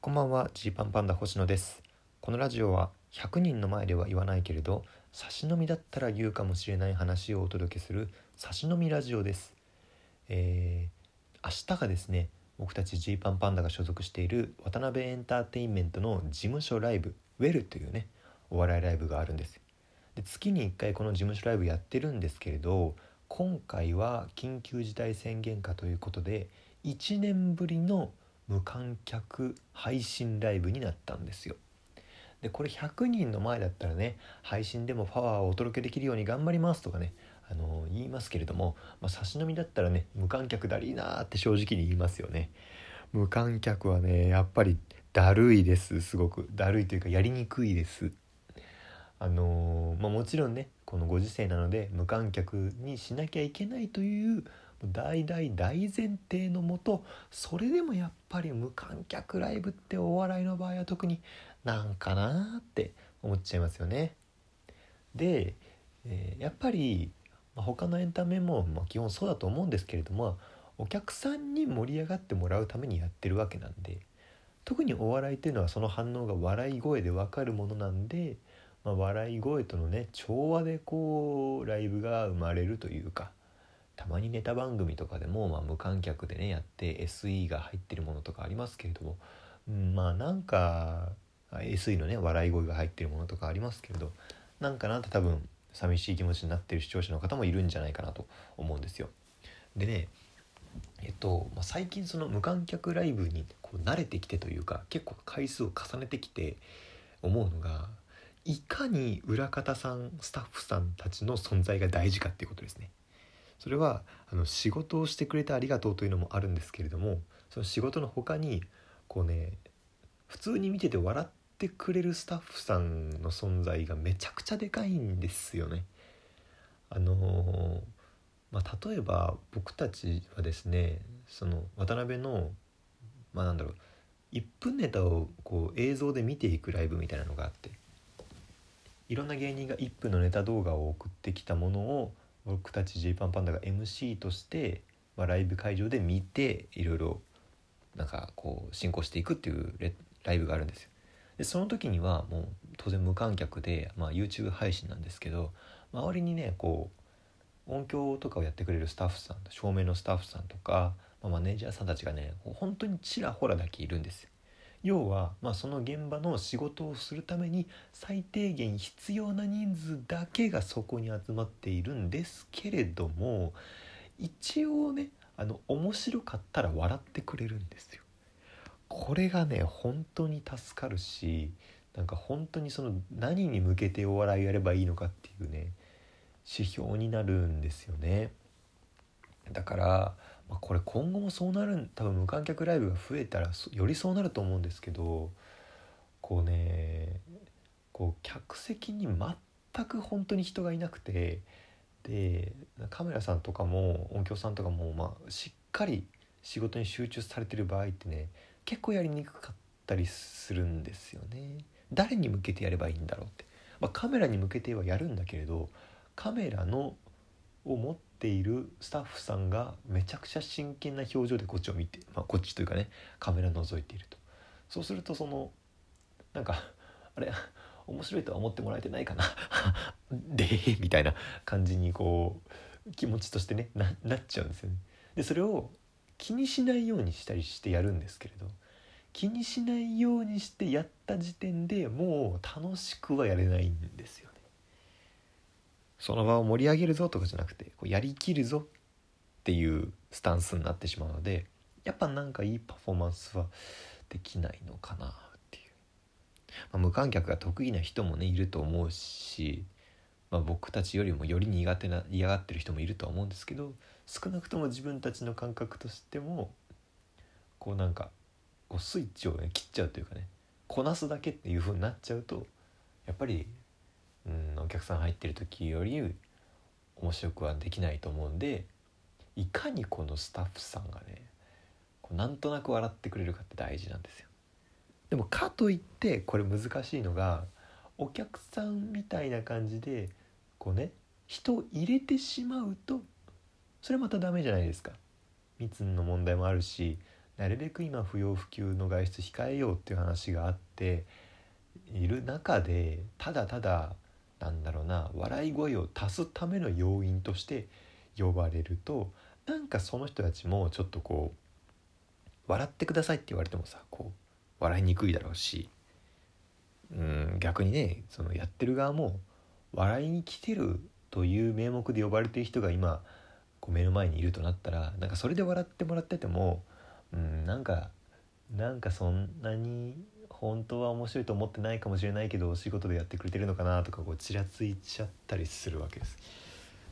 こんばんはジーパンパンダ星野です。このラジオは100人の前では言わないけれど差し飲みだったら言うかもしれない話をお届けする差し飲みラジオです。えー、明日がですね僕たちジーパンパンダが所属している渡辺エンターテインメントの事務所ライブウェルというねお笑いライブがあるんです。で月に1回この事務所ライブやってるんですけれど今回は緊急事態宣言下ということで1年ぶりの無観客配信ライブになったんですよ。でこれ100人の前だったらね配信でもパワーをお届けできるように頑張りますとかねあの言いますけれども、まあ、差し飲みだったらね無観客だりーなーって正直に言いますよね。無観客はねやっぱりだるいですすごくだるいというかやりにくいです。あのー、まあ、もちろんねこのご時世なので無観客にしなきゃいけないという大大大前提のもとそれでもやっぱり無観客ライブってお笑いの場合は特になんかなって思っちゃいますよね。で、えー、やっぱり、ま、他のエンタメも、ま、基本そうだと思うんですけれどもお客さんに盛り上がってもらうためにやってるわけなんで特にお笑いっていうのはその反応が笑い声で分かるものなんで、まあ、笑い声とのね調和でこうライブが生まれるというかたまにネタ番組とかでも、まあ、無観客でねやって SE が入ってるものとかありますけれども、うん、まあなんか SE のね笑い声が入ってるものとかありますけれどなんかなって多分寂しい気持ちになってる視聴者の方もいるんじゃないかなと思うんですよ。でねえっと、まあ、最近その無観客ライブにこう慣れてきてというか結構回数を重ねてきて思うのがいかに裏方さんスタッフさんたちの存在が大事かっていうことですね。それはあの仕事をしてくれてありがとうというのもあるんですけれどもその仕事の他にこうね普通に見てて笑ってくれるスタッフさんの存在がめちゃくちゃでかいんですよね。あのー、まあ、例えば僕たちはですねその渡辺のまあなんだろう1分ネタをこう映像で見ていくライブみたいなのがあっていろんな芸人が1分のネタ動画を送ってきたものを僕たち j パンパンダが MC として、まあ、ライブ会場で見ていろいろなんかこう進行していくっていうライブがあるんですよ。でその時にはもう当然無観客で、まあ、YouTube 配信なんですけど周りにねこう音響とかをやってくれるスタッフさん照明のスタッフさんとか、まあ、マネージャーさんたちがね本当にちらほらだけいるんですよ。要は、まあ、その現場の仕事をするために最低限必要な人数だけがそこに集まっているんですけれども一応ねあの面白かったら笑ってくれるんですよ。これがね本当に助かるしなんか本当にその何に向けてお笑いやればいいのかっていうね指標になるんですよね。だからまあ、これ今後もそうなる多分無観客ライブが増えたらよりそうなると思うんですけどこうねこう客席に全く本当に人がいなくてでカメラさんとかも音響さんとかも、まあ、しっかり仕事に集中されてる場合ってね結構やりにくかったりするんですよね。誰に向けてやればいいんだろうって、まあ、カメラに向けてはやるんだけれどカメラのを持っているスタッフさんがめちゃくちゃ真剣な表情でこっちを見て、まあ、こっちというかねカメラ覗いているとそうするとそのなんかあれ面白いとは思ってもらえてないかな でみたいな感じにこう気持ちとしてねななっちゃうんですよね。でそれを気にしないようにしたりしてやるんですけれど気にしないようにしてやった時点でもう楽しくはやれないんですよね。その場を盛り上げるぞとかじゃなくてこうやりきるぞっていうスタンスになってしまうのでやっぱなんかいいパフォーマンスはできないのかなっていう、まあ、無観客が得意な人もねいると思うし、まあ、僕たちよりもより苦手な嫌がってる人もいるとは思うんですけど少なくとも自分たちの感覚としてもこうなんかこうスイッチを、ね、切っちゃうというかねこなすだけっていう風になっちゃうとやっぱりうん、お客さん入ってる時より面白くはできないと思うんでいかにこのスタッフさんがねこうなんとなく笑ってくれるかって大事なんですよ。でもかといってこれ難しいのがお客さんみたいな感じでこうね人を入れてしまうとそれまたダメじゃないですか。密の問題もあるしなるべく今不要不急の外出控えようっていう話があっている中でただただなんだろうな笑い声を足すための要因として呼ばれるとなんかその人たちもちょっとこう笑ってくださいって言われてもさこう笑いにくいだろうしうん逆にねそのやってる側も笑いに来てるという名目で呼ばれてる人が今こう目の前にいるとなったらなんかそれで笑ってもらっててもうんなんかなんかそんなに本当は面白いと思ってないかもしれないけどお仕事でやってくれてるのかなとかこうちらついちゃったりするわけです。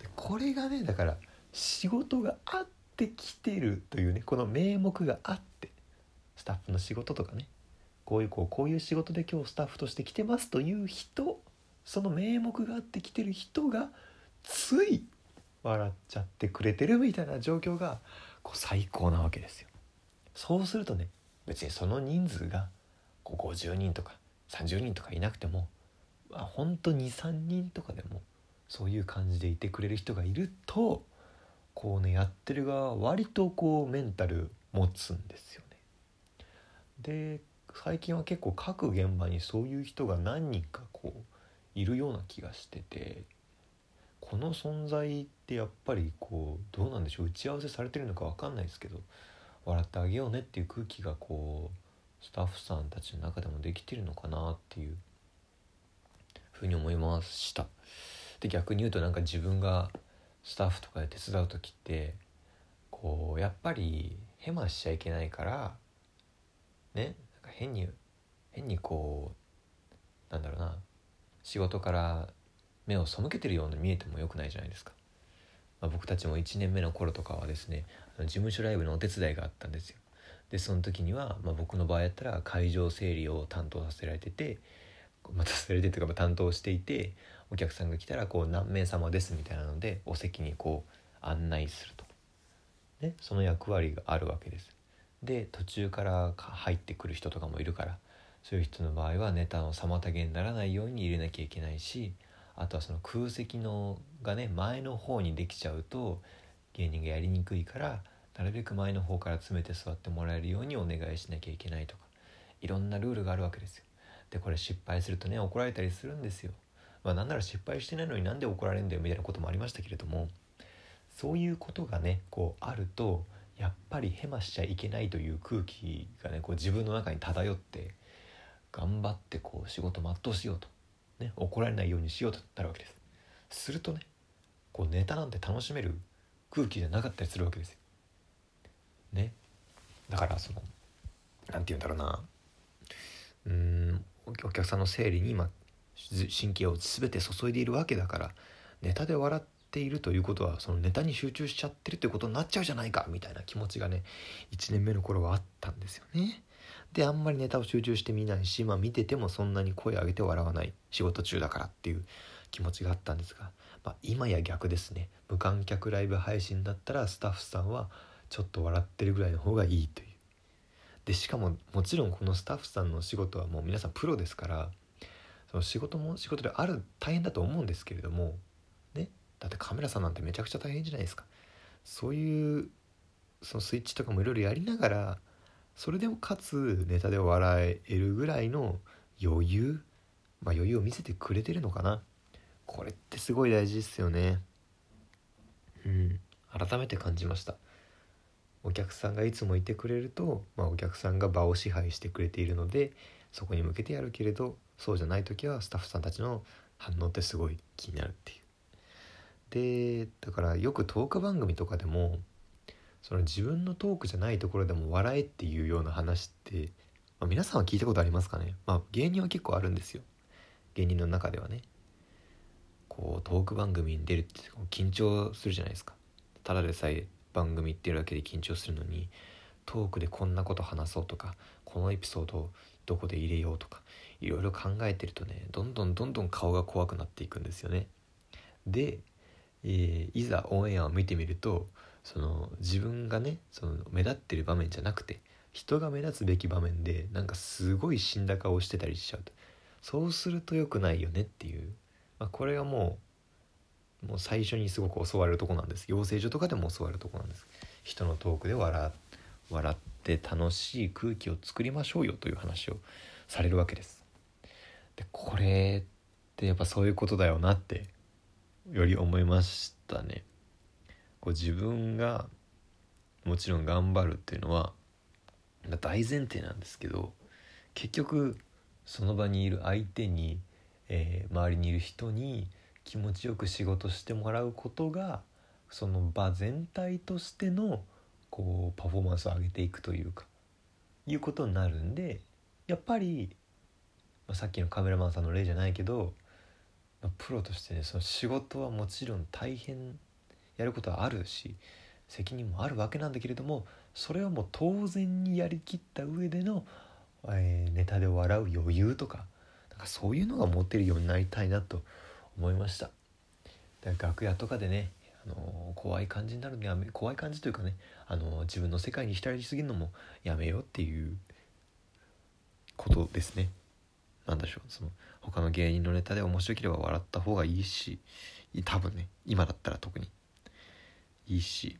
でこれがねだから仕事があってきてるというねこの名目があってスタッフの仕事とかねこういうこうこういう仕事で今日スタッフとして来てますという人その名目があって来てる人がつい笑っちゃってくれてるみたいな状況がこう最高なわけですよ。そうするとね別にその人数が50人とか30人とかいなくても、まあ、ほんと23人とかでもそういう感じでいてくれる人がいるとこうねやってる側は割とこうメンタル持つんですよね。で最近は結構各現場にそういう人が何人かこういるような気がしててこの存在ってやっぱりこうどうなんでしょう打ち合わせされてるのか分かんないですけど笑ってあげようねっていう空気がこうスタッフさんたちの中でもできてるのかなっていうふうに思いました。で逆に言うとなんか自分がスタッフとかで手伝う時ってこうやっぱりヘマしちゃいけないからねなんか変に変にこうなんだろうな仕事から目を背けてるように見えてもよくないじゃないですか、まあ、僕たちも1年目の頃とかはですね事務所ライブのお手伝いがあったんですよ。でその時には、まあ、僕の場合やったら会場整理を担当させられててまたされてというか担当していてお客さんが来たらこう何名様ですみたいなのでお席にこう案内すると、ね、その役割があるわけです。で途中から入ってくる人とかもいるからそういう人の場合はネタの妨げにならないように入れなきゃいけないしあとはその空席のがね前の方にできちゃうと芸人がやりにくいからなるべく前の方から詰めて座ってもらえるようにお願いしなきゃいけないとかいろんなルールがあるわけですよ。でこれ失敗するとね怒られたりするんですよ。まあなんなら失敗してないのになんで怒られるんだよみたいなこともありましたけれどもそういうことがねこうあるとやっぱりヘマしちゃいけないという空気がねこう自分の中に漂って頑張ってこう仕事全うしようと、ね、怒られないようにしようとなるわけです。するとねこうネタなんて楽しめる空気じゃなかったりするわけですよ。ね。だからその何て言うんだろうなうんお客さんの整理に今神経を全て注いでいるわけだからネタで笑っているということはそのネタに集中しちゃってるということになっちゃうじゃないかみたいな気持ちがね1年目の頃はあったんですよね。であんまりネタを集中して見ないし、まあ、見ててもそんなに声上げて笑わない仕事中だからっていう気持ちがあったんですが、まあ、今や逆ですね無観客ライブ配信だったらスタッフさんはちょっと笑ってるぐらいの方がいいという。でしかももちろんこのスタッフさんの仕事はもう皆さんプロですからその仕事も仕事である大変だと思うんですけれどもねだってカメラさんなんてめちゃくちゃ大変じゃないですか。そういうそのスイッチとかもいろいろやりながらそれでもかつネタで笑えるぐらいの余裕まあ余裕を見せてくれてるのかな。これってすごい大事ですよね。うん。改めて感じました。お客さんがいつもいてくれると、まあ、お客さんが場を支配してくれているのでそこに向けてやるけれどそうじゃない時はスタッフさんたちの反応ってすごい気になるっていう。でだからよくトーク番組とかでもその自分のトークじゃないところでも笑えっていうような話って、まあ、皆さんは聞いたことありますかね？まあ芸人は結構あるんですよ。芸人の中ではね。こうトーク番組に出るって緊張するじゃないですか。ただでさえ番組っていうだけで緊張するのにトークでこんなこと話そうとかこのエピソードをどこで入れようとかいろいろ考えてるとねどんどんどんどん顔が怖くなっていくんですよね。で、えー、いざオンエアを見てみるとその自分がねその目立ってる場面じゃなくて人が目立つべき場面でなんかすごい死んだ顔してたりしちゃうとそうすると良くないよねっていう、まあ、これがもうもう最初にすごく教わるとこなんです養成所とかでも教わるとこなんです人のトークで笑笑って楽しい空気を作りましょうよという話をされるわけです。でこれってやっぱそういうことだよなってより思いましたね。こう自分がもちろん頑張るっていうのは大前提なんですけど結局その場にいる相手に、えー、周りにいる人に気持ちよく仕事してもらうことがその場全体としてのこうパフォーマンスを上げていくというかいうことになるんでやっぱり、まあ、さっきのカメラマンさんの例じゃないけど、まあ、プロとしてねその仕事はもちろん大変やることはあるし責任もあるわけなんだけれどもそれはもう当然にやりきった上での、えー、ネタで笑う余裕とかなんかそういうのが持てるようになりたいなと思思いました。楽屋とかでねあの怖い感じになるのやめ怖い感じというかねあの自分の世界に浸りすぎるのもやめようっていうことですね。なんでしょうその他の芸人のネタで面白ければ笑った方がいいし多分ね今だったら特にいいし、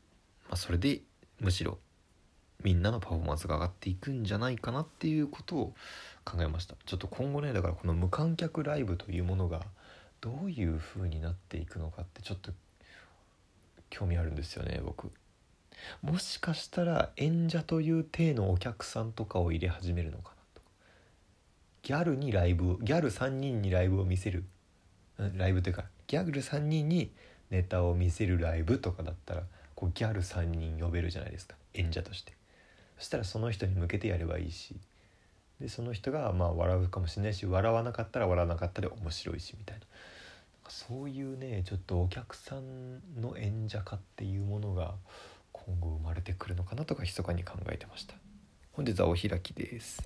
まあ、それでむしろみんなのパフォーマンスが上がっていくんじゃないかなっていうことを考えましたちょっと今後ねだからこの無観客ライブというものがどういう風になっていくのかってちょっと興味あるんですよね僕。もしかしたら演者という体のお客さんとかを入れ始めるのかなとか。ギャルにライブギャル3人にライブを見せる。ライブというかギャル3人にネタを見せるライブとかだったらこうギャル3人呼べるじゃないですか演者として。そしたらその人に向けてやればいいし。でその人がまあ笑うかもしれないし笑わなかったら笑わなかったで面白いしみたいな。そういうねちょっとお客さんの演者化っていうものが今後生まれてくるのかなとか密かに考えてました。本日はお開きです。